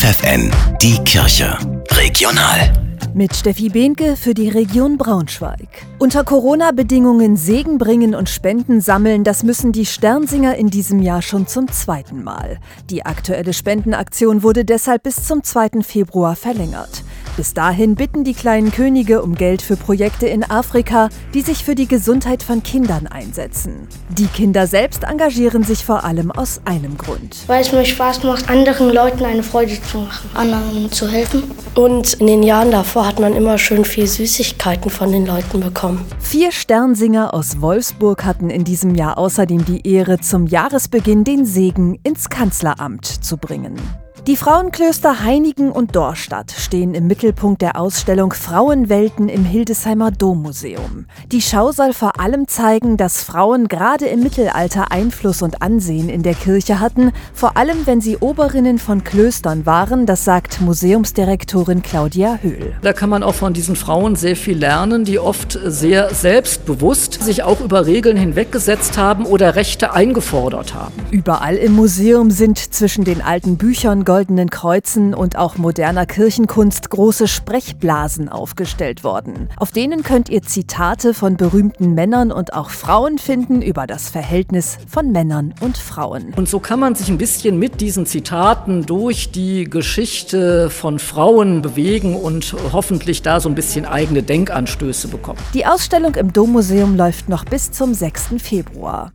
FFN, die Kirche. Regional. Mit Steffi Behnke für die Region Braunschweig. Unter Corona-Bedingungen Segen bringen und Spenden sammeln, das müssen die Sternsinger in diesem Jahr schon zum zweiten Mal. Die aktuelle Spendenaktion wurde deshalb bis zum 2. Februar verlängert. Bis dahin bitten die kleinen Könige um Geld für Projekte in Afrika, die sich für die Gesundheit von Kindern einsetzen. Die Kinder selbst engagieren sich vor allem aus einem Grund. Weil es mir Spaß macht, anderen Leuten eine Freude zu machen, anderen zu helfen. Und in den Jahren davor hat man immer schön viel Süßigkeiten von den Leuten bekommen. Vier Sternsinger aus Wolfsburg hatten in diesem Jahr außerdem die Ehre, zum Jahresbeginn den Segen ins Kanzleramt zu bringen. Die Frauenklöster Heinigen und Dorstadt stehen im Mittelpunkt der Ausstellung Frauenwelten im Hildesheimer Dommuseum. Die Schau soll vor allem zeigen, dass Frauen gerade im Mittelalter Einfluss und Ansehen in der Kirche hatten, vor allem wenn sie Oberinnen von Klöstern waren, das sagt Museumsdirektorin Claudia Höhl. Da kann man auch von diesen Frauen sehr viel lernen, die oft sehr selbstbewusst sich auch über Regeln hinweggesetzt haben oder Rechte eingefordert haben. Überall im Museum sind zwischen den alten Büchern goldenen Kreuzen und auch moderner Kirchenkunst große Sprechblasen aufgestellt worden. Auf denen könnt ihr Zitate von berühmten Männern und auch Frauen finden über das Verhältnis von Männern und Frauen. Und so kann man sich ein bisschen mit diesen Zitaten durch die Geschichte von Frauen bewegen und hoffentlich da so ein bisschen eigene Denkanstöße bekommen. Die Ausstellung im Dommuseum läuft noch bis zum 6. Februar.